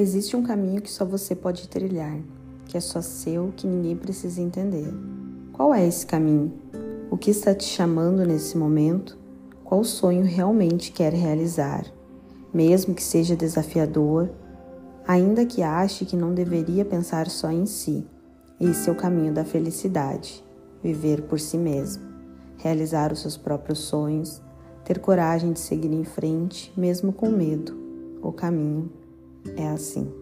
Existe um caminho que só você pode trilhar, que é só seu, que ninguém precisa entender. Qual é esse caminho? O que está te chamando nesse momento? Qual sonho realmente quer realizar? Mesmo que seja desafiador, ainda que ache que não deveria pensar só em si. Esse é o caminho da felicidade: viver por si mesmo, realizar os seus próprios sonhos, ter coragem de seguir em frente, mesmo com medo. O caminho é assim.